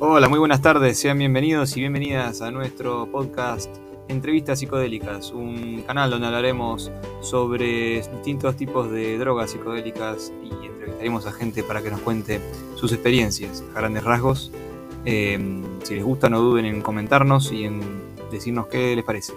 Hola, muy buenas tardes, sean bienvenidos y bienvenidas a nuestro podcast Entrevistas Psicodélicas, un canal donde hablaremos sobre distintos tipos de drogas psicodélicas y entrevistaremos a gente para que nos cuente sus experiencias a grandes rasgos. Eh, si les gusta, no duden en comentarnos y en decirnos qué les parece.